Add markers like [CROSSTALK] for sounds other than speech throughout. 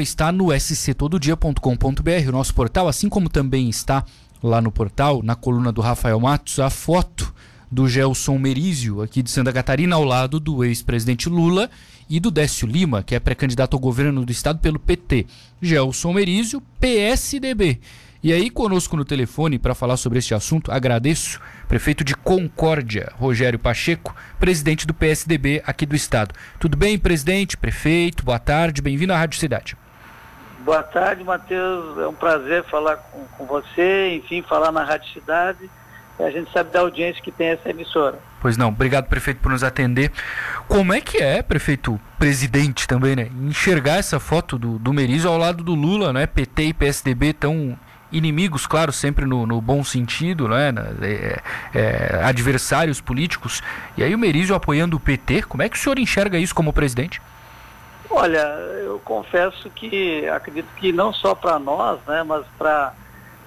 está no sctododia.com.br, o nosso portal, assim como também está lá no portal, na coluna do Rafael Matos, a foto do Gelson Merizio, aqui de Santa Catarina, ao lado do ex-presidente Lula e do Décio Lima, que é pré-candidato ao governo do estado pelo PT. Gelson Merizio, PSDB. E aí, conosco no telefone para falar sobre este assunto, agradeço prefeito de Concórdia, Rogério Pacheco, presidente do PSDB aqui do estado. Tudo bem, presidente, prefeito? Boa tarde, bem-vindo à Rádio Cidade. Boa tarde, Matheus. É um prazer falar com, com você, enfim, falar na Rádio Cidade. A gente sabe da audiência que tem essa emissora. Pois não, obrigado, prefeito, por nos atender. Como é que é, prefeito, presidente também, né? Enxergar essa foto do, do Merizo ao lado do Lula, né? PT e PSDB tão inimigos, claro, sempre no, no bom sentido, né? É, é, adversários políticos. E aí o Merizio apoiando o PT, como é que o senhor enxerga isso como presidente? Olha, eu confesso que acredito que não só para nós, né, mas para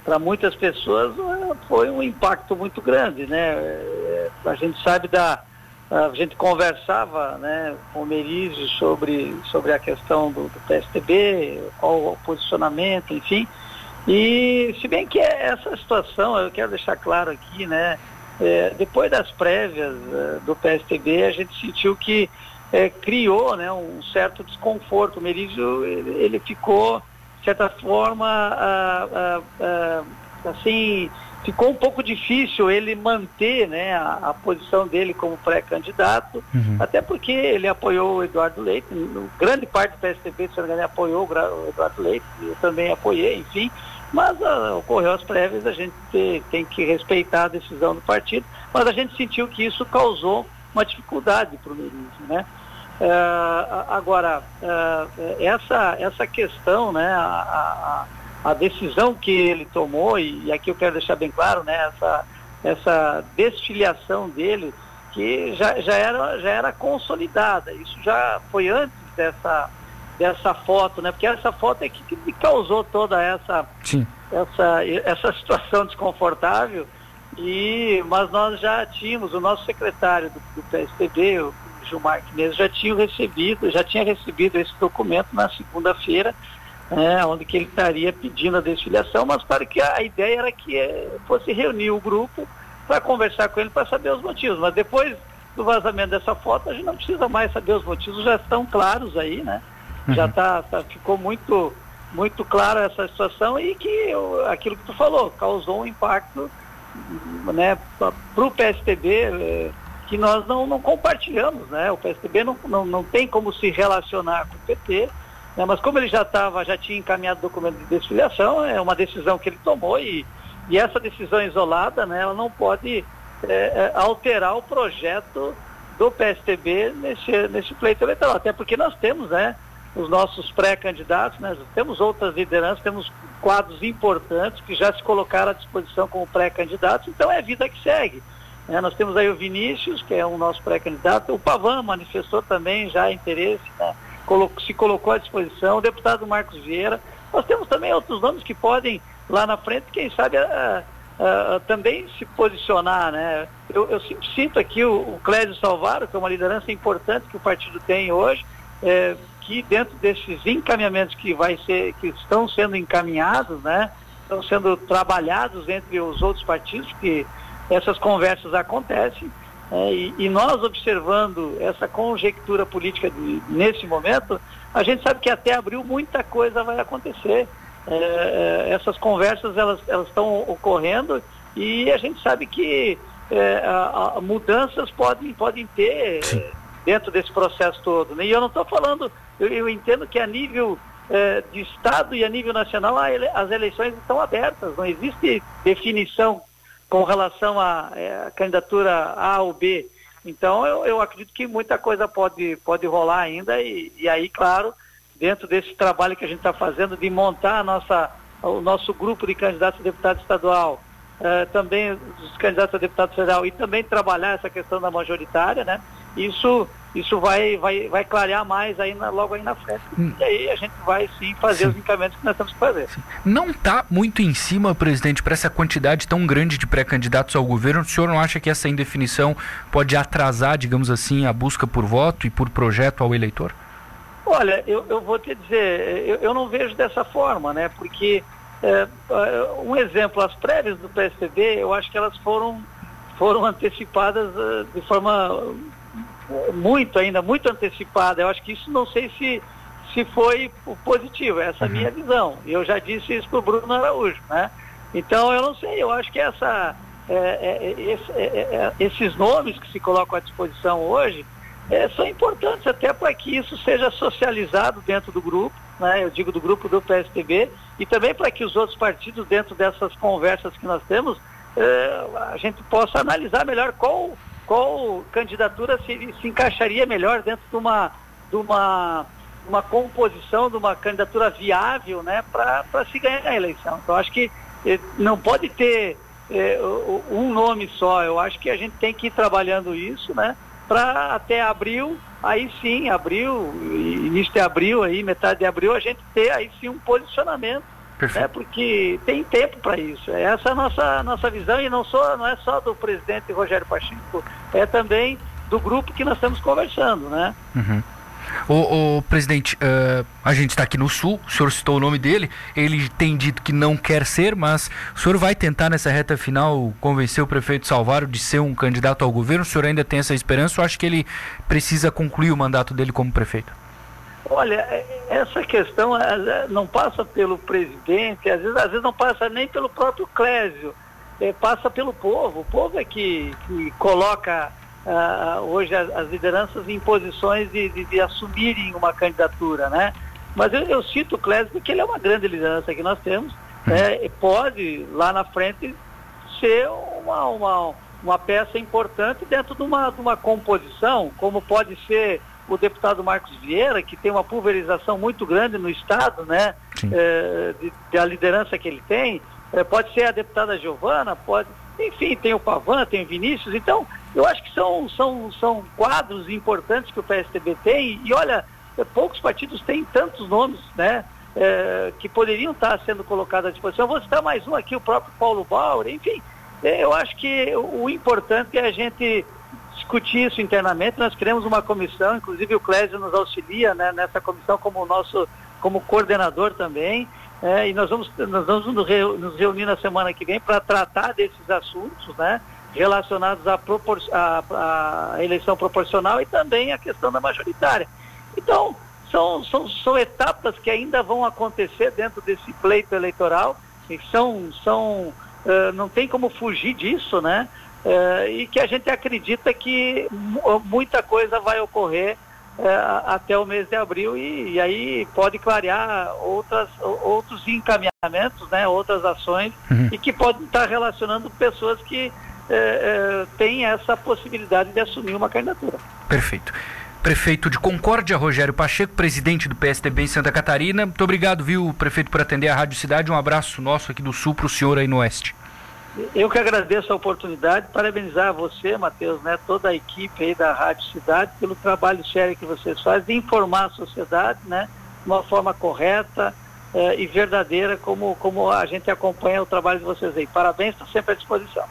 para muitas pessoas eh, foi um impacto muito grande, né? Eh, a gente sabe da a gente conversava, né, com o Merizio sobre sobre a questão do, do PSTB, qual o posicionamento, enfim. E se bem que essa situação, eu quero deixar claro aqui, né? É, depois das prévias é, do PSTB, a gente sentiu que é, criou né, um certo desconforto. O Merizio ele, ficou, de certa forma, ah, ah, assim, ficou um pouco difícil ele manter né, a, a posição dele como pré-candidato, uhum. até porque ele apoiou o Eduardo Leite, grande parte do PSDB, se não me engano, apoiou o Eduardo Leite, eu também apoiei, enfim, mas uh, ocorreu as prévias, a gente tem que respeitar a decisão do partido, mas a gente sentiu que isso causou uma dificuldade para o Merizio, né? Uh, agora, uh, essa, essa questão, né, a, a, a, decisão que ele tomou, e, e, aqui eu quero deixar bem claro, né, essa, essa desfiliação dele, que já, já, era, já era consolidada, isso já foi antes dessa, dessa foto, né? Porque essa foto é que, que causou toda essa, essa, essa situação desconfortável. E, mas nós já tínhamos, o nosso secretário do, do PSTB, o Gilmar Quinez, já tinha recebido, já tinha recebido esse documento na segunda-feira, né, onde que ele estaria pedindo a desfiliação, mas para que a ideia era que é, fosse reunir o grupo para conversar com ele para saber os motivos. Mas depois do vazamento dessa foto, a gente não precisa mais saber os motivos, já estão claros aí, né? Uhum. Já tá, tá, ficou muito, muito claro essa situação e que eu, aquilo que tu falou, causou um impacto né, para o PSTB eh, que nós não, não compartilhamos, né? O PSTB não, não, não tem como se relacionar com o PT, né? mas como ele já estava, já tinha encaminhado o documento de desfiliação, é uma decisão que ele tomou e, e essa decisão isolada, né, ela não pode é, alterar o projeto do PSTB nesse, nesse pleito eleitoral, até porque nós temos, né? os nossos pré-candidatos, né? temos outras lideranças, temos quadros importantes que já se colocaram à disposição como pré-candidatos, então é a vida que segue. Né? Nós temos aí o Vinícius, que é um nosso pré-candidato, o Pavan manifestou também já interesse, né? se colocou à disposição, o deputado Marcos Vieira. Nós temos também outros nomes que podem, lá na frente, quem sabe, uh, uh, também se posicionar. Né? Eu, eu sinto aqui o, o Clésio Salvaro, que é uma liderança importante que o partido tem hoje, é, que dentro desses encaminhamentos que vai ser, que estão sendo encaminhados, né, estão sendo trabalhados entre os outros partidos, que essas conversas acontecem, é, e, e, nós observando essa conjectura política de, nesse momento, a gente sabe que até abril muita coisa vai acontecer. É, é, essas conversas elas estão ocorrendo e a gente sabe que é, a, a mudanças podem, podem ter dentro desse processo todo. Né? E eu não estou falando, eu, eu, entendo que a nível eh, de Estado e a nível nacional ele, as eleições estão abertas, não existe definição com relação à eh, candidatura A ou B. Então eu, eu, acredito que muita coisa pode, pode rolar ainda e, e aí, claro, dentro desse trabalho que a gente está fazendo de montar a nossa, o nosso grupo de candidatos a deputado estadual, eh, também os candidatos a deputado federal e também trabalhar essa questão da majoritária, né? isso isso vai, vai, vai clarear mais aí na, logo aí na frente. Hum. E aí a gente vai sim fazer sim. os encaminhamentos que nós temos que fazer. Sim. Não está muito em cima, presidente, para essa quantidade tão grande de pré-candidatos ao governo? O senhor não acha que essa indefinição pode atrasar, digamos assim, a busca por voto e por projeto ao eleitor? Olha, eu, eu vou te dizer, eu, eu não vejo dessa forma, né? Porque é, um exemplo, as prévias do PSDB, eu acho que elas foram, foram [LAUGHS] antecipadas uh, de forma muito ainda, muito antecipada. Eu acho que isso não sei se, se foi positivo, essa é a minha uhum. visão. Eu já disse isso para o Bruno Araújo, né? Então eu não sei, eu acho que essa, é, é, é, é, esses nomes que se colocam à disposição hoje são importantes até para que isso seja socializado dentro do grupo né, eu digo do grupo do PSDB, e também para que os outros partidos, dentro dessas conversas que nós temos, eh, a gente possa analisar melhor qual, qual candidatura se, se encaixaria melhor dentro de uma, de uma, uma composição, de uma candidatura viável né, para se ganhar a eleição. Então, acho que eh, não pode ter eh, um nome só, eu acho que a gente tem que ir trabalhando isso, né? para até abril, aí sim, abril, início de abril, aí, metade de abril, a gente ter aí sim um posicionamento. Né, porque tem tempo para isso. Essa é a nossa, nossa visão e não, só, não é só do presidente Rogério Pacheco, é também do grupo que nós estamos conversando, né? Uhum. O, o presidente, uh, a gente está aqui no Sul, o senhor citou o nome dele, ele tem dito que não quer ser, mas o senhor vai tentar nessa reta final convencer o prefeito Salvaro de ser um candidato ao governo? O senhor ainda tem essa esperança ou acha que ele precisa concluir o mandato dele como prefeito? Olha, é, essa questão não passa pelo presidente, às vezes, às vezes não passa nem pelo próprio Clésio, é, passa pelo povo. O povo é que, que coloca uh, hoje as, as, lideranças em posições de, de, de, assumirem uma candidatura, né? Mas eu, eu cito o Clésio porque ele é uma grande liderança que nós temos, uhum. né? E pode lá na frente ser uma, uma, uma peça importante dentro de uma, de uma composição, como pode ser o deputado Marcos Vieira, que tem uma pulverização muito grande no Estado, né? É, de, de, a liderança que ele tem. É, pode ser a deputada Giovana, pode, enfim, tem o Pavan, tem o Vinícius, então eu acho que são, são, são quadros importantes que o PSDB tem, e olha, poucos partidos têm tantos nomes, né? É, que poderiam estar sendo colocados à disposição. Eu vou citar mais um aqui, o próprio Paulo Bauer, enfim, é, eu acho que o importante é a gente discutir isso internamente. Nós criamos uma comissão, inclusive o Clésio nos auxilia né, nessa comissão como nosso como coordenador também. É, e nós vamos, nós vamos nos reunir na semana que vem para tratar desses assuntos, né? relacionados à, propor à, à, eleição proporcional e também à questão da majoritária. Então, são, são, são etapas que ainda vão acontecer dentro desse pleito eleitoral e são, são uh, não tem como fugir disso, né? Uh, e que a gente acredita que muita coisa vai ocorrer uh, até o mês de abril e, e, aí pode clarear outras, outros encaminhamentos, né? outras ações uhum. e que podem estar relacionando pessoas que é, tem essa possibilidade de assumir uma candidatura. Perfeito. Prefeito de Concórdia, Rogério Pacheco, presidente do PSDB em Santa Catarina. Muito obrigado, viu, prefeito, por atender a Rádio Cidade. Um abraço nosso aqui do Sul para o senhor aí no Oeste. Eu que agradeço a oportunidade, parabenizar você, Matheus, né, toda a equipe aí da Rádio Cidade pelo trabalho sério que vocês fazem de informar a sociedade, né, de uma forma correta eh, e verdadeira, como, como a gente acompanha o trabalho de vocês aí. Parabéns, estou sempre à disposição.